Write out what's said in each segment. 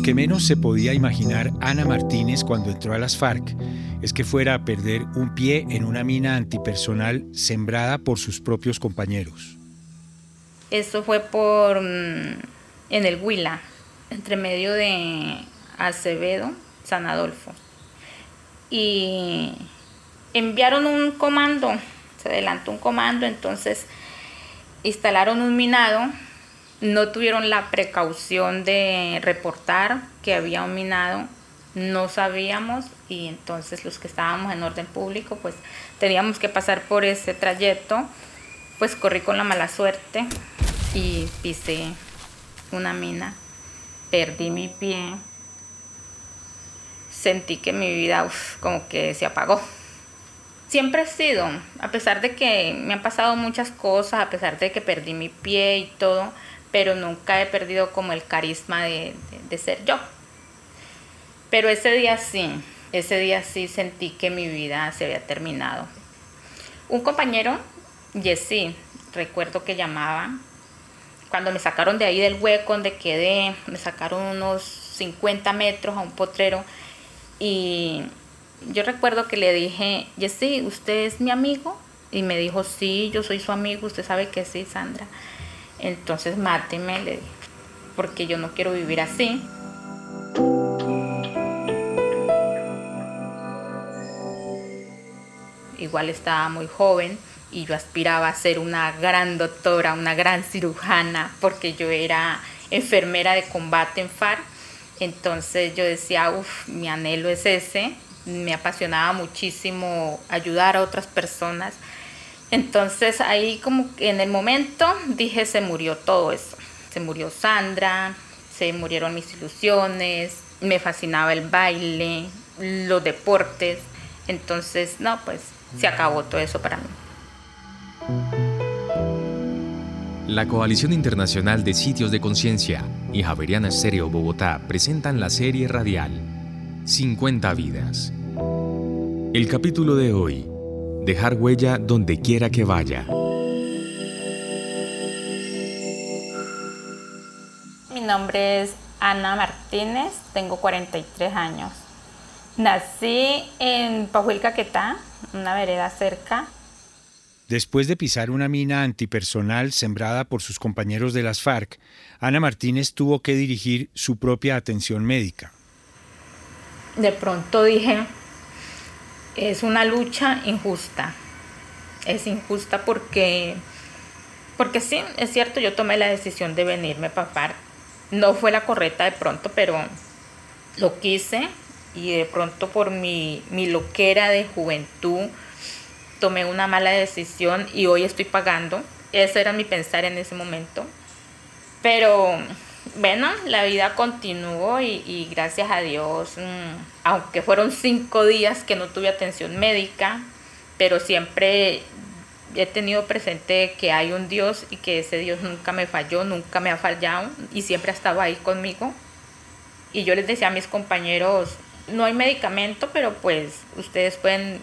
Lo que menos se podía imaginar Ana Martínez cuando entró a las FARC es que fuera a perder un pie en una mina antipersonal sembrada por sus propios compañeros. Esto fue por mm, en el Huila, entre medio de Acevedo, San Adolfo. Y enviaron un comando, se adelantó un comando, entonces instalaron un minado no tuvieron la precaución de reportar que había un minado, no sabíamos y entonces los que estábamos en orden público pues teníamos que pasar por ese trayecto, pues corrí con la mala suerte y pisé una mina, perdí mi pie, sentí que mi vida como que se apagó. Siempre he sido, a pesar de que me han pasado muchas cosas, a pesar de que perdí mi pie y todo, pero nunca he perdido como el carisma de, ser yo. Pero ese día sí, ese día sí sentí que mi vida se había terminado. Un compañero, Jesse, recuerdo que llamaba, cuando me sacaron de ahí del hueco donde quedé, me sacaron unos 50 metros a un potrero y yo recuerdo que le dije, Jesse, ¿usted es mi amigo? Y me dijo, sí, yo soy su amigo, usted sabe que sí, Sandra. Entonces máteme, le dije, porque yo no quiero vivir así. Igual estaba muy joven y yo aspiraba a ser una gran doctora, una gran cirujana, porque yo era enfermera de combate en FARC. Entonces yo decía, uff, mi anhelo es ese. Me apasionaba muchísimo ayudar a otras personas entonces ahí como en el momento dije se murió todo eso. Se murió Sandra, se murieron mis ilusiones, me fascinaba el baile, los deportes. Entonces, no, pues se acabó todo eso para mí. La Coalición Internacional de Sitios de Conciencia y Javeriana Estéreo Bogotá presentan la serie radial 50 vidas. El capítulo de hoy, dejar huella donde quiera que vaya. Mi nombre es Ana Martínez, tengo 43 años. Nací en Pajuilcaquetá, una vereda cerca. Después de pisar una mina antipersonal sembrada por sus compañeros de las FARC, Ana Martínez tuvo que dirigir su propia atención médica. De pronto dije, es una lucha injusta. Es injusta porque, porque sí, es cierto, yo tomé la decisión de venirme a papar. No fue la correcta de pronto, pero lo quise y de pronto por mi, mi loquera de juventud tomé una mala decisión y hoy estoy pagando. Ese era mi pensar en ese momento. Pero bueno, la vida continuó y, gracias a Dios, mm, aunque fueron cinco días que no tuve atención médica, pero siempre he tenido presente que hay un Dios y que ese Dios nunca me falló, nunca me ha fallado y siempre ha estado ahí conmigo. Y yo les decía a mis compañeros, no hay medicamento, pero pues ustedes pueden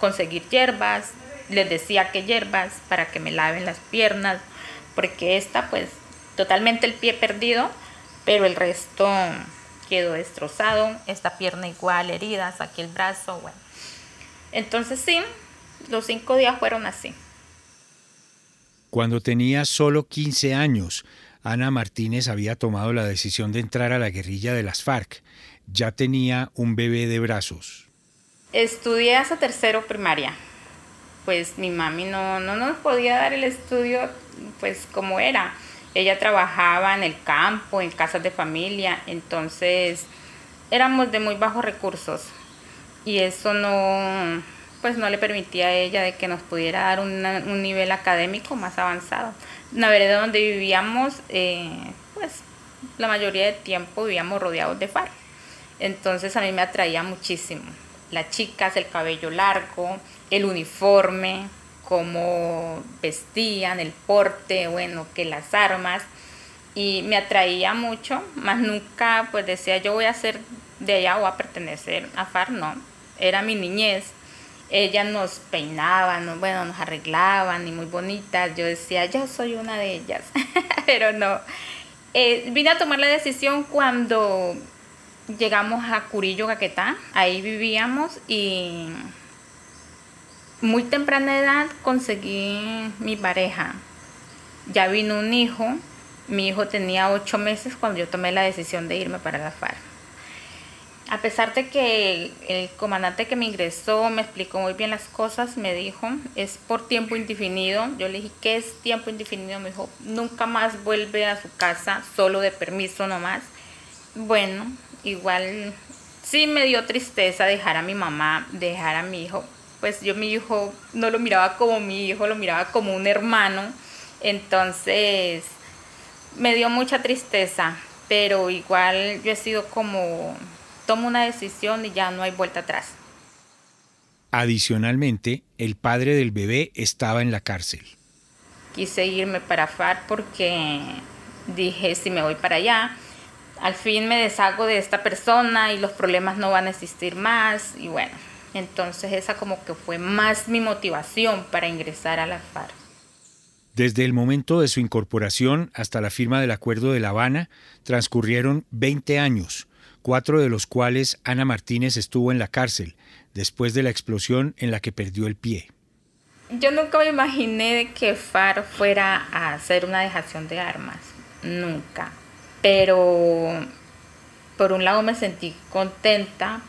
conseguir hierbas. Les decía que hierbas para que me laven las piernas, porque esta pues totalmente el pie perdido, pero el resto quedó destrozado, esta pierna igual, heridas, aquí el brazo, bueno. Entonces sí, los cinco días fueron así. Cuando tenía solo 15 años, Ana Martínez había tomado la decisión de entrar a la guerrilla de las FARC. Ya tenía un bebé de brazos. Estudié hasta tercero primaria. Pues mi mami no, no nos podía dar el estudio pues como era. Ella trabajaba en el campo, en casas de familia, entonces éramos de muy bajos recursos y eso no, pues no le permitía a ella de que nos pudiera dar un nivel académico más avanzado. La vereda donde vivíamos, eh, pues la mayoría del tiempo vivíamos rodeados de far. Entonces a mí me atraía muchísimo. las chicas, el cabello largo, el uniforme, cómo vestían, el porte, bueno, que las armas. Y me atraía mucho, más nunca pues decía yo voy a ser de allá o a pertenecer a FAR, no. Era mi niñez. Ellas nos peinaban, bueno, nos arreglaban y muy bonitas. Yo decía, yo soy una de ellas, pero no. Eh, vine a tomar la decisión cuando llegamos a Curillo, Caquetá. Ahí vivíamos y muy temprana edad conseguí mi pareja. Ya vino un hijo. Mi hijo tenía ocho meses cuando yo tomé la decisión de irme para la FARC. A pesar de que el comandante que me ingresó me explicó muy bien las cosas, me dijo, es por tiempo indefinido. Yo le dije, ¿qué es tiempo indefinido? Me dijo, nunca más vuelve a su casa, solo de permiso nomás. Bueno, igual sí me dio tristeza dejar a mi mamá, dejar a mi hijo, pues yo mi hijo no lo miraba como mi hijo, lo miraba como un hermano. Entonces me dio mucha tristeza, pero igual yo he sido como, tomo una decisión y ya no hay vuelta atrás. Adicionalmente, el padre del bebé estaba en la cárcel. Quise irme para FAR porque dije, si me voy para allá, al fin me deshago de esta persona y los problemas no van a existir más y bueno, entonces esa como que fue más mi motivación para ingresar a la FARC. Desde el momento de su incorporación hasta la firma del Acuerdo de La Habana transcurrieron 20 años, cuatro de los cuales Ana Martínez estuvo en la cárcel, después de la explosión en la que perdió el pie. Yo nunca me imaginé que FAR fuera a hacer una dejación de armas, nunca. Pero por un lado me sentí contenta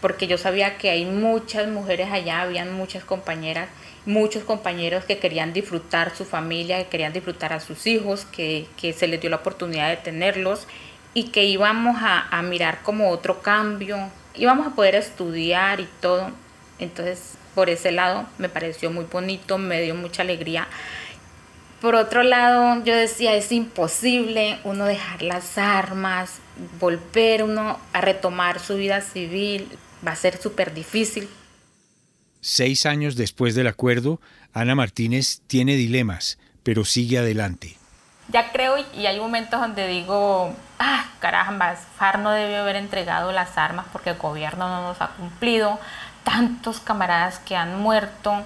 porque yo sabía que hay muchas mujeres allá, habían muchas compañeras, muchos compañeros que querían disfrutar su familia, que querían disfrutar a sus hijos, que, se les dio la oportunidad de tenerlos y que íbamos a, a mirar como otro cambio, íbamos a poder estudiar y todo. Entonces, por ese lado me pareció muy bonito, me dio mucha alegría. Por otro lado, yo decía, es imposible uno dejar las armas, volver uno a retomar su vida civil, va a ser súper difícil. Seis años después del acuerdo, Ana Martínez tiene dilemas, pero sigue adelante. Ya creo y hay momentos donde digo, ah, caramba, FAR no debió haber entregado las armas porque el gobierno no nos ha cumplido, tantos camaradas que han muerto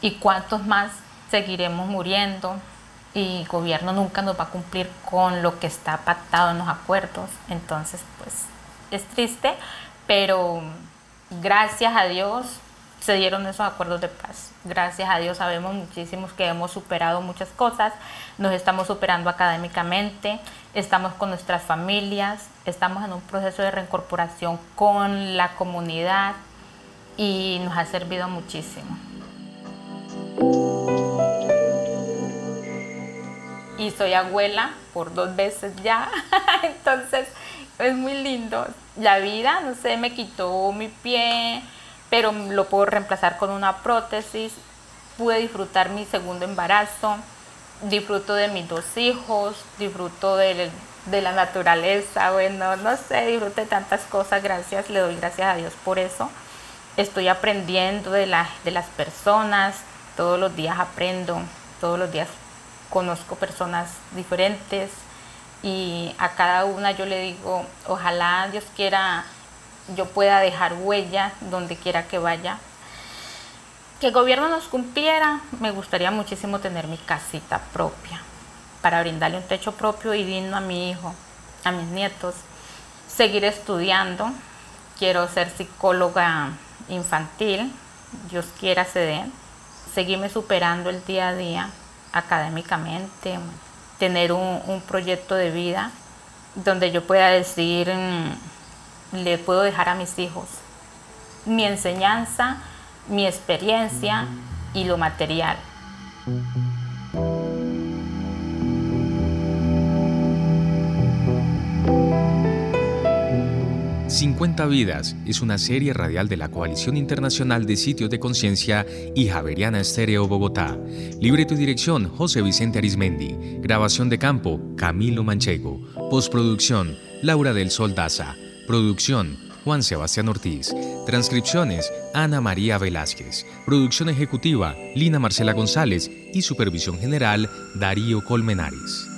y cuántos más seguiremos muriendo y el gobierno nunca nos va a cumplir con lo que está pactado en los acuerdos. Entonces, pues es triste, pero gracias a Dios se dieron esos acuerdos de paz. Gracias a Dios sabemos muchísimos que hemos superado muchas cosas, nos estamos superando académicamente, estamos con nuestras familias, estamos en un proceso de reincorporación con la comunidad y nos ha servido muchísimo. Y soy abuela por dos veces ya, entonces es La vida, no sé, me quitó mi pie, pero lo puedo reemplazar con una prótesis. Pude disfrutar mi segundo embarazo, disfruto de mis dos hijos, disfruto de, la naturaleza, bueno, no sé, disfruto de tantas cosas, gracias, le doy gracias a Dios por eso. Estoy aprendiendo de, de las personas, todos los días aprendo, todos los días conozco personas diferentes, y a cada una yo le digo, ojalá Dios quiera yo pueda dejar huella donde quiera que vaya. Que el gobierno nos cumpliera, me gustaría muchísimo tener mi casita propia para brindarle un techo propio y digno a mi hijo, a mis nietos. Seguir estudiando, quiero ser psicóloga infantil, Dios quiera se den. Seguirme superando el día a día académicamente, tener un, proyecto de vida donde yo pueda decir, mm, le puedo dejar a mis hijos mi enseñanza, mi experiencia y lo material. 50 Vidas es una serie radial de la Coalición Internacional de Sitios de Conciencia y Javeriana Estéreo Bogotá. Libreto y dirección José Vicente Arismendi. Grabación de campo Camilo Manchego. Postproducción Laura del Sol Daza. Producción Juan Sebastián Ortiz. Transcripciones, Ana María Velázquez. Producción ejecutiva, Lina Marcela González. Y supervisión general, Darío Colmenares.